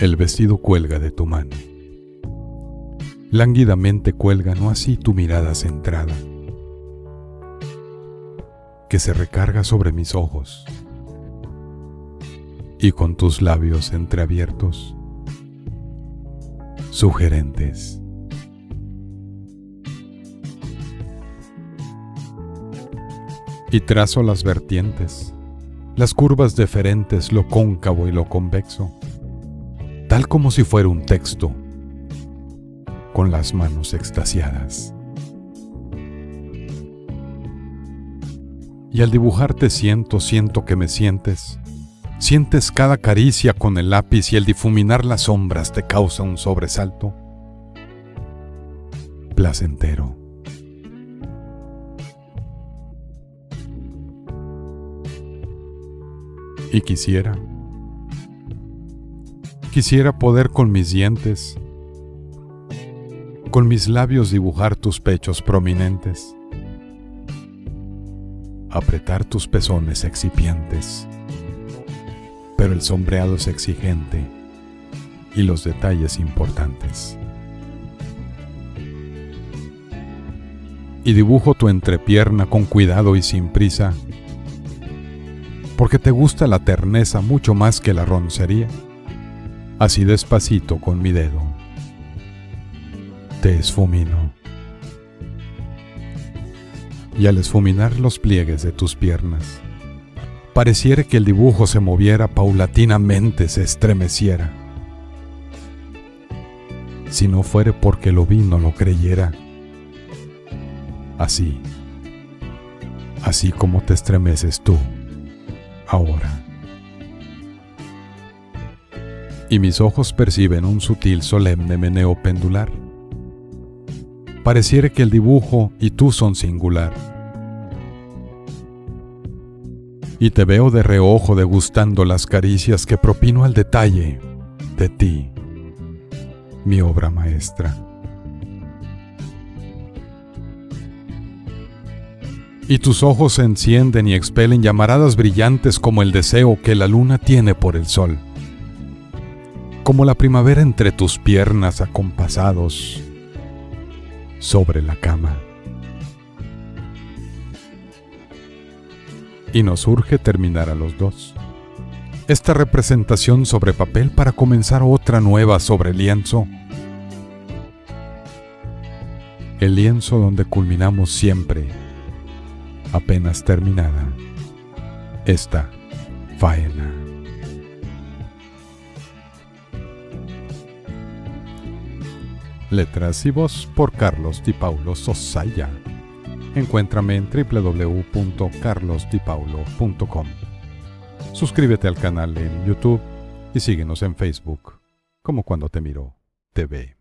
El vestido cuelga de tu mano. Lánguidamente cuelga no así tu mirada centrada, que se recarga sobre mis ojos, y con tus labios entreabiertos, sugerentes. Y trazo las vertientes, las curvas deferentes, lo cóncavo y lo convexo, tal como si fuera un texto, con las manos extasiadas. Y al dibujarte siento, siento que me sientes, sientes cada caricia con el lápiz y el difuminar las sombras te causa un sobresalto placentero. Y quisiera, quisiera poder con mis dientes, con mis labios dibujar tus pechos prominentes, apretar tus pezones excipientes, pero el sombreado es exigente y los detalles importantes. Y dibujo tu entrepierna con cuidado y sin prisa, porque te gusta la terneza mucho más que la roncería, así despacito con mi dedo. Te esfumino. Y al esfuminar los pliegues de tus piernas, pareciera que el dibujo se moviera paulatinamente, se estremeciera. Si no fuere porque lo vi, no lo creyera. Así, así como te estremeces tú ahora. Y mis ojos perciben un sutil solemne meneo pendular. Pareciera que el dibujo y tú son singular. Y te veo de reojo degustando las caricias que propino al detalle de ti, mi obra maestra. y tus ojos se encienden y expelen llamaradas brillantes como el deseo que la luna tiene por el sol, como la primavera entre tus piernas acompasados sobre la cama. Y nos urge terminar a los dos. Esta representación sobre papel para comenzar otra nueva sobre lienzo. El lienzo donde culminamos siempre apenas terminada esta faena. Letras y voz por Carlos Di Paulo Sosaya. Encuéntrame en www.carlosdipaulo.com. Suscríbete al canal en YouTube y síguenos en Facebook, como cuando te miro TV.